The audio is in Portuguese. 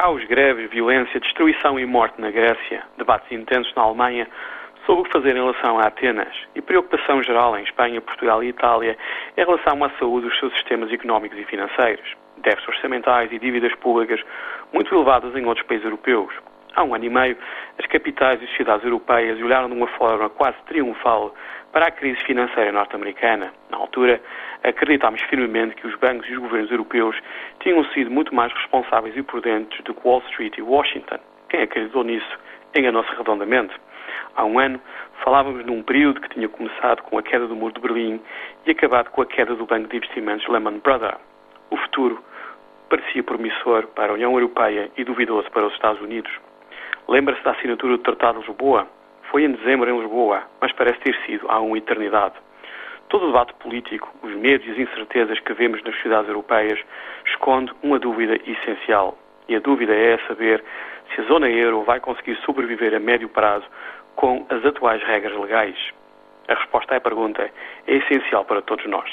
Caos, greves, violência, destruição e morte na Grécia, debates intensos na Alemanha sobre o que fazer em relação a Atenas e preocupação geral em Espanha, Portugal e Itália em relação à saúde dos seus sistemas económicos e financeiros, déficits orçamentais e dívidas públicas muito elevadas em outros países europeus. Há um ano e meio, as capitais e sociedades europeias olharam de uma forma quase triunfal para a crise financeira norte-americana. Na altura, acreditámos firmemente que os bancos e os governos europeus tinham sido muito mais responsáveis e prudentes do que Wall Street e Washington. Quem acreditou nisso enganou-se redondamente. Há um ano, falávamos num período que tinha começado com a queda do muro de Berlim e acabado com a queda do banco de investimentos Lehman Brothers. O futuro parecia promissor para a União Europeia e duvidoso para os Estados Unidos. Lembra-se da assinatura do Tratado de Lisboa? Foi em dezembro em Lisboa, mas parece ter sido há uma eternidade. Todo o debate político, os medos e as incertezas que vemos nas sociedades europeias, esconde uma dúvida essencial. E a dúvida é saber se a zona euro vai conseguir sobreviver a médio prazo com as atuais regras legais. A resposta à pergunta é essencial para todos nós.